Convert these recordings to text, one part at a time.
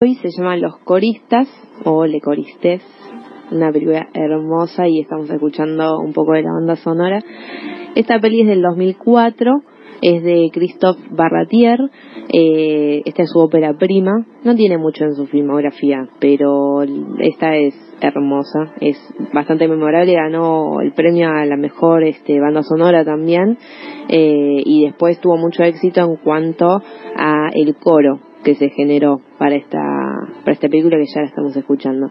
hoy se llama Los Coristas o Le Coristes, una película hermosa y estamos escuchando un poco de la banda sonora. Esta peli es del 2004, es de Christophe Barratier, eh, esta es su ópera prima, no tiene mucho en su filmografía, pero esta es hermosa, es bastante memorable, ganó el premio a la mejor este, banda sonora también eh, y después tuvo mucho éxito en cuanto a el coro que se generó para esta, para esta película que ya la estamos escuchando.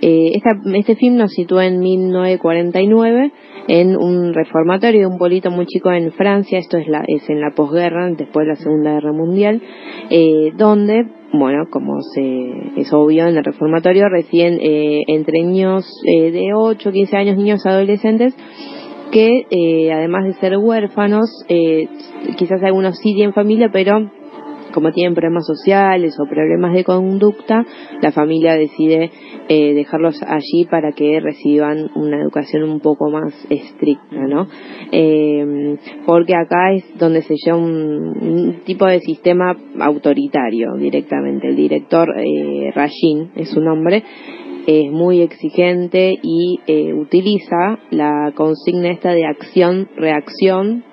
Eh, esta, este film nos sitúa en 1949 en un reformatorio de un pueblito muy chico en Francia, esto es, la, es en la posguerra, después de la Segunda Guerra Mundial, eh, donde, bueno, como se, es obvio en el reformatorio, recién eh, entre niños eh, de 8, 15 años, niños adolescentes, que eh, además de ser huérfanos, eh, quizás algunos sí tienen familia, pero como tienen problemas sociales o problemas de conducta, la familia decide eh, dejarlos allí para que reciban una educación un poco más estricta, ¿no? Eh, porque acá es donde se lleva un, un, tipo de sistema autoritario directamente. El director eh, Rajin es su nombre es muy exigente y eh, utiliza la consigna esta de acción-reacción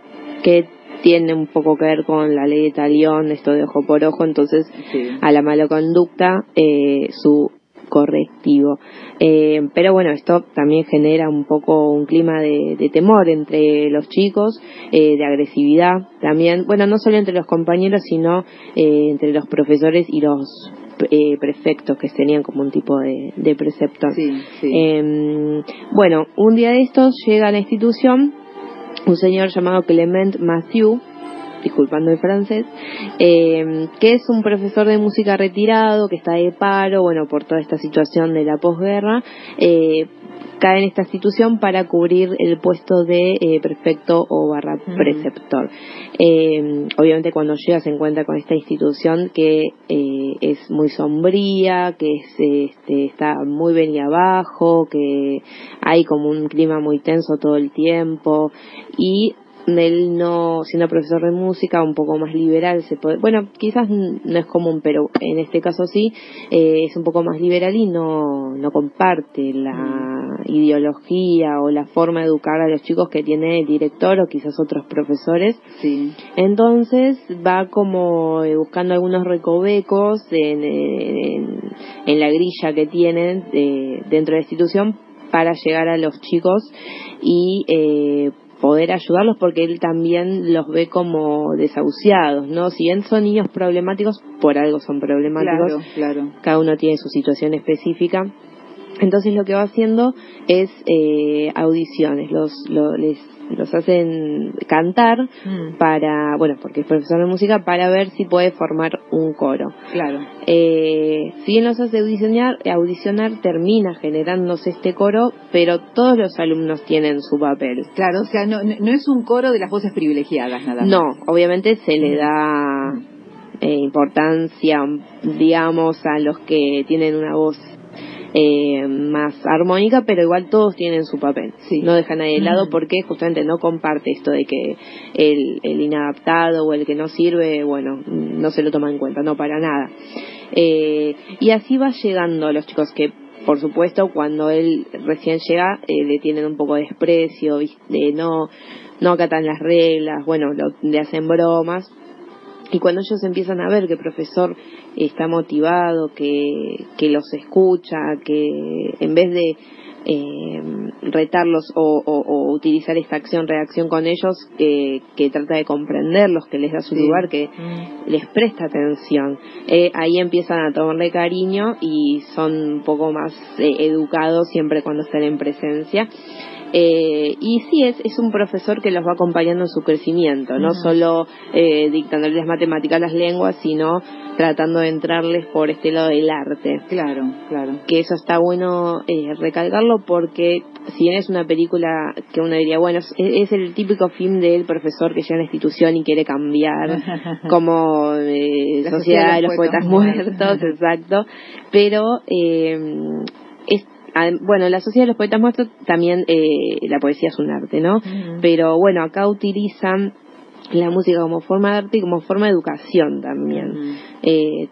que tiene un poco que ver con la ley de talión, esto de ojo por ojo, entonces sí. a la mala conducta eh, su correctivo. Eh, pero bueno, esto también genera un poco un clima de, de temor entre los chicos, eh, de agresividad también, bueno, no solo entre los compañeros, sino eh, entre los profesores y los eh, prefectos que tenían como un tipo de, de preceptor. Sí, sí. Eh, bueno, un día de estos llega a la institución un señor llamado Clement Mathieu, disculpando el francés, eh, que es un profesor de música retirado, que está de paro, bueno, por toda esta situación de la posguerra, eh, cae en esta institución para cubrir el puesto de eh, prefecto o barra preceptor. Eh, obviamente cuando llega se encuentra con esta institución que eh, es muy sombría, que es, este, está muy bien abajo, que hay como un clima muy tenso todo el tiempo y él no, siendo profesor de música, un poco más liberal, se puede, bueno, quizás no es común, pero en este caso sí, eh, es un poco más liberal y no, no comparte la ideología o la forma de educar a los chicos que tiene el director o quizás otros profesores. Sí. Entonces va como buscando algunos recovecos en, en, en la grilla que tienen eh, dentro de la institución para llegar a los chicos y eh, poder ayudarlos porque él también los ve como desahuciados, ¿no? Si bien son niños problemáticos, por algo son problemáticos. Claro, claro. Cada uno tiene su situación específica. Entonces lo que va haciendo es eh, audiciones, los, lo, les, los hacen cantar mm. para, bueno, porque es profesor de música, para ver si puede formar un coro. Claro. Eh, si bien los hace audicionar, audicionar termina generándose este coro, pero todos los alumnos tienen su papel. Claro, o sea, no, no es un coro de las voces privilegiadas, nada más. No, obviamente se le da eh, importancia, digamos, a los que tienen una voz eh, más armónica, pero igual todos tienen su papel. Sí. No dejan nadie de lado porque justamente no comparte esto de que el, el, inadaptado o el que no sirve, bueno, no se lo toma en cuenta, no para nada. Eh, y así va llegando a los chicos que por supuesto, cuando él recién llega, eh, le tienen un poco de desprecio, ¿viste? no, no acatan las reglas, bueno, lo, le hacen bromas, y cuando ellos empiezan a ver que el profesor está motivado, que, que los escucha, que en vez de eh, retarlos o, o, o, utilizar esta acción-reacción con ellos, eh, que trata de comprenderlos, que les da su sí. lugar, que mm. les presta atención. Eh, ahí empiezan a tomarle cariño y son un poco más eh, educados siempre cuando están en presencia. Eh, y sí, es, es un profesor que los va acompañando en su crecimiento, no uh -huh. solo eh, dictándoles matemáticas, las lenguas, sino tratando de entrarles por este lado del arte. Claro, claro. Que eso está bueno eh, recalcarlo porque si bien es una película que uno diría, bueno, es, es el típico film del profesor que llega a la institución y quiere cambiar, como eh, Sociedad, Sociedad de los Poetas, poetas Muertos, muertos exacto, pero eh, es bueno, la Sociedad de los Poetas Muertos también eh, la poesía es un arte, ¿no? Uh -huh. Pero bueno, acá utilizan la música como forma de arte y como forma de educación también. Uh -huh. eh,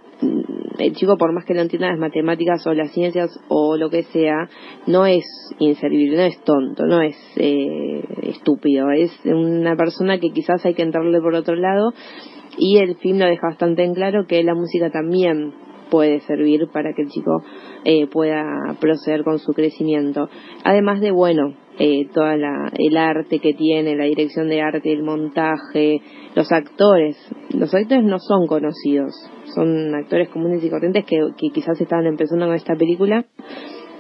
el chico por más que no entienda las matemáticas o las ciencias o lo que sea, no es inservible, no es tonto, no es eh, estúpido, es una persona que quizás hay que entrarle por otro lado y el film lo deja bastante en claro que la música también puede servir para que el chico eh, pueda proceder con su crecimiento. Además de, bueno, eh, toda la, el arte que tiene, la dirección de arte, el montaje, los actores. Los actores no son conocidos, son actores comunes y corrientes que, que quizás estaban empezando con esta película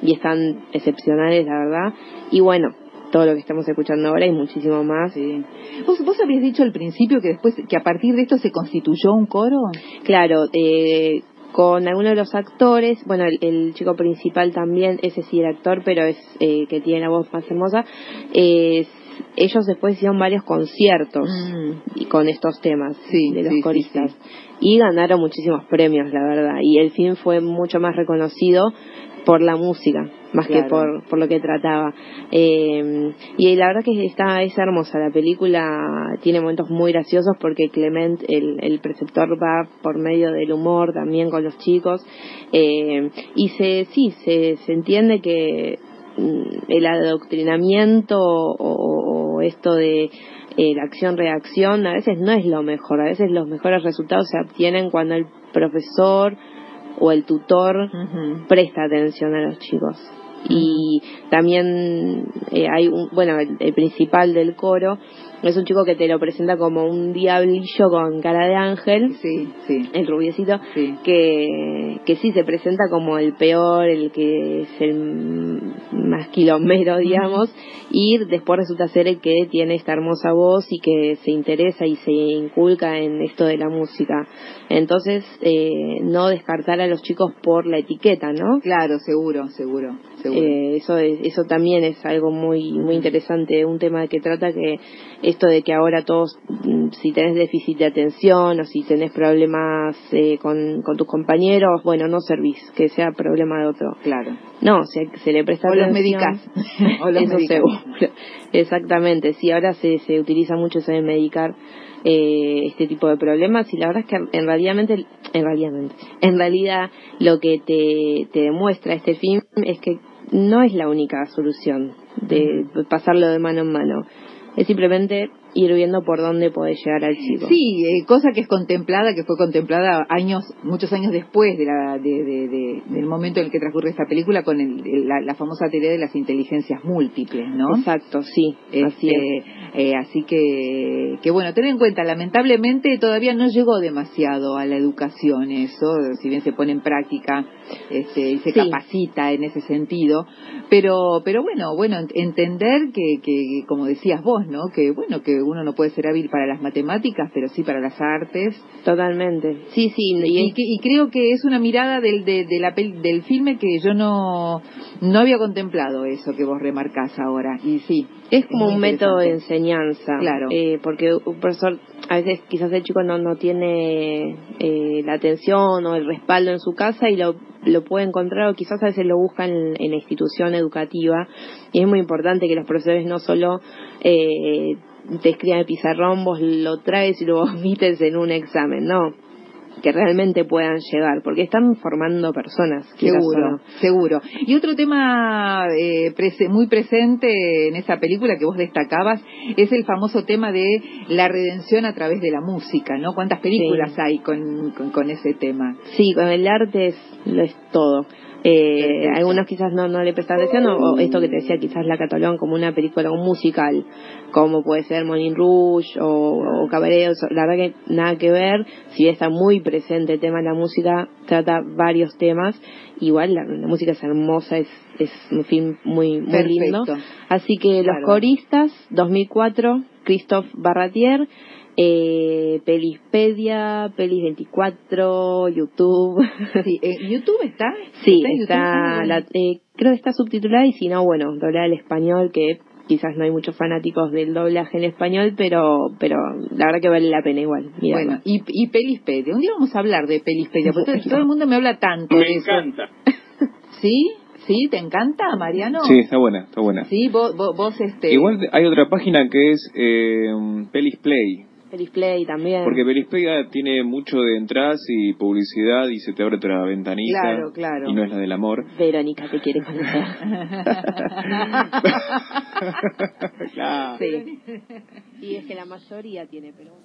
y están excepcionales, la verdad. Y bueno, todo lo que estamos escuchando ahora y muchísimo más. Sí. ¿Vos, ¿Vos habías dicho al principio que después que a partir de esto se constituyó un coro? Claro, eh, con algunos de los actores, bueno, el, chico principal también, ese sí era actor, pero es eh, que tiene la voz más hermosa, ellos después hicieron varios conciertos mm. y con estos temas de los coristas. y ganaron muchísimos premios, la verdad, y el film fue mucho más reconocido por la música más que por, por lo que trataba. Eh, y la verdad que está es hermosa la película, tiene momentos muy graciosos porque Clement, el, el preceptor, va por medio del humor también con los chicos. Eh, y se, sí, se, se entiende que mm, el adoctrinamiento o, esto de eh, la acción-reacción a veces no es lo mejor, a veces los mejores resultados se obtienen cuando el profesor o el tutor presta atención a los chicos y también eh, hay un, bueno, el, principal del coro es un chico que te lo presenta como un diablillo con cara de ángel, sí, sí. el rubiecito, que, que sí se presenta como el peor, el que es el más kilomero, digamos, y después resulta ser el que tiene esta hermosa voz y que se interesa y se inculca en esto de la música. Entonces, eh, no descartar a los chicos por la etiqueta, ¿no? Claro, seguro, seguro. Eh, eso eso también es algo muy muy interesante un tema que trata que esto de que ahora todos mm, si tenés déficit de atención o si tenés problemas eh, con, con tus compañeros bueno no servís que sea problema de otro. Claro. No se, se le presta o los medicas o los eso seguro. Exactamente sí ahora se se utiliza mucho eso de medicar eh, este tipo de problemas y la verdad es que en realidad en realidad en realidad lo que te, te demuestra este film es que no es la única solución de pasarlo de mano en mano. Es simplemente ir viendo por dónde puede llegar al chico. Sí, eh, cosa que es contemplada, que fue contemplada años, muchos años después de la, de, del momento en el que transcurre esta película con la, famosa teoría de las inteligencias múltiples, ¿no? Exacto, sí, así este, eh, así que, que bueno, ten en cuenta, lamentablemente todavía no llegó demasiado a la educación eso, si bien se pone en práctica este, y se capacita en ese sentido, pero, pero bueno, bueno, entender que, que, como decías vos, ¿no? Que bueno, que uno no puede ser hábil para las matemáticas, pero sí para las artes. Totalmente. Sí, sí. Y, creo que es una mirada del, de, la, del filme que yo no, no había contemplado eso que vos remarcás ahora. Y sí. Es como un método de enseñanza. Claro. Eh, porque un profesor, a veces quizás el chico no, no tiene eh, la atención o el respaldo en su casa y lo, lo puede encontrar o quizás a veces lo busca en, en la institución educativa. Y es muy importante que los profesores no solo eh, te escriban el pizarrón, vos lo traes y lo omites en un examen, no que realmente puedan llegar, porque están formando personas. Seguro, seguro. Y otro tema eh, muy presente en esa película que vos destacabas es el famoso tema de la redención a través de la música, ¿no? ¿Cuántas películas hay con, con, ese tema? Sí, con el arte es, lo es todo. Eh, algunos quizás no, no le prestan atención, o, esto que te decía, quizás la catalogan como una película, un musical, como puede ser Moulin Rouge o, Cabaret, la verdad que nada que ver, si está muy presente el tema de la música, trata varios temas, igual la, música es hermosa, es, es un film muy, muy lindo. Así que Los Coristas, 2004, Christophe Barratier, eh, Pelispedia, Pelis24, YouTube. Sí, eh, ¿YouTube está? Sí, está, la, eh, creo que está subtitulada y si no, bueno, doblada al español, que quizás no hay muchos fanáticos del doblaje en español, pero pero la verdad que vale la pena igual. Bueno, y, y Pelispedia, un día vamos a hablar de Pelispedia, porque todo, el mundo me habla tanto Me encanta. ¿Sí? ¿Sí? ¿Te encanta, Mariano? Sí, está buena, está buena. Sí, vos, vos, este... Igual hay otra página que es eh, Pelisplay, Perisplay también. Porque Perisplay tiene mucho de entradas y publicidad y se te abre otra ventanita. Claro, claro. Y no es la del amor. Verónica te quiere conocer. claro. Sí. Y es que la mayoría tiene, pero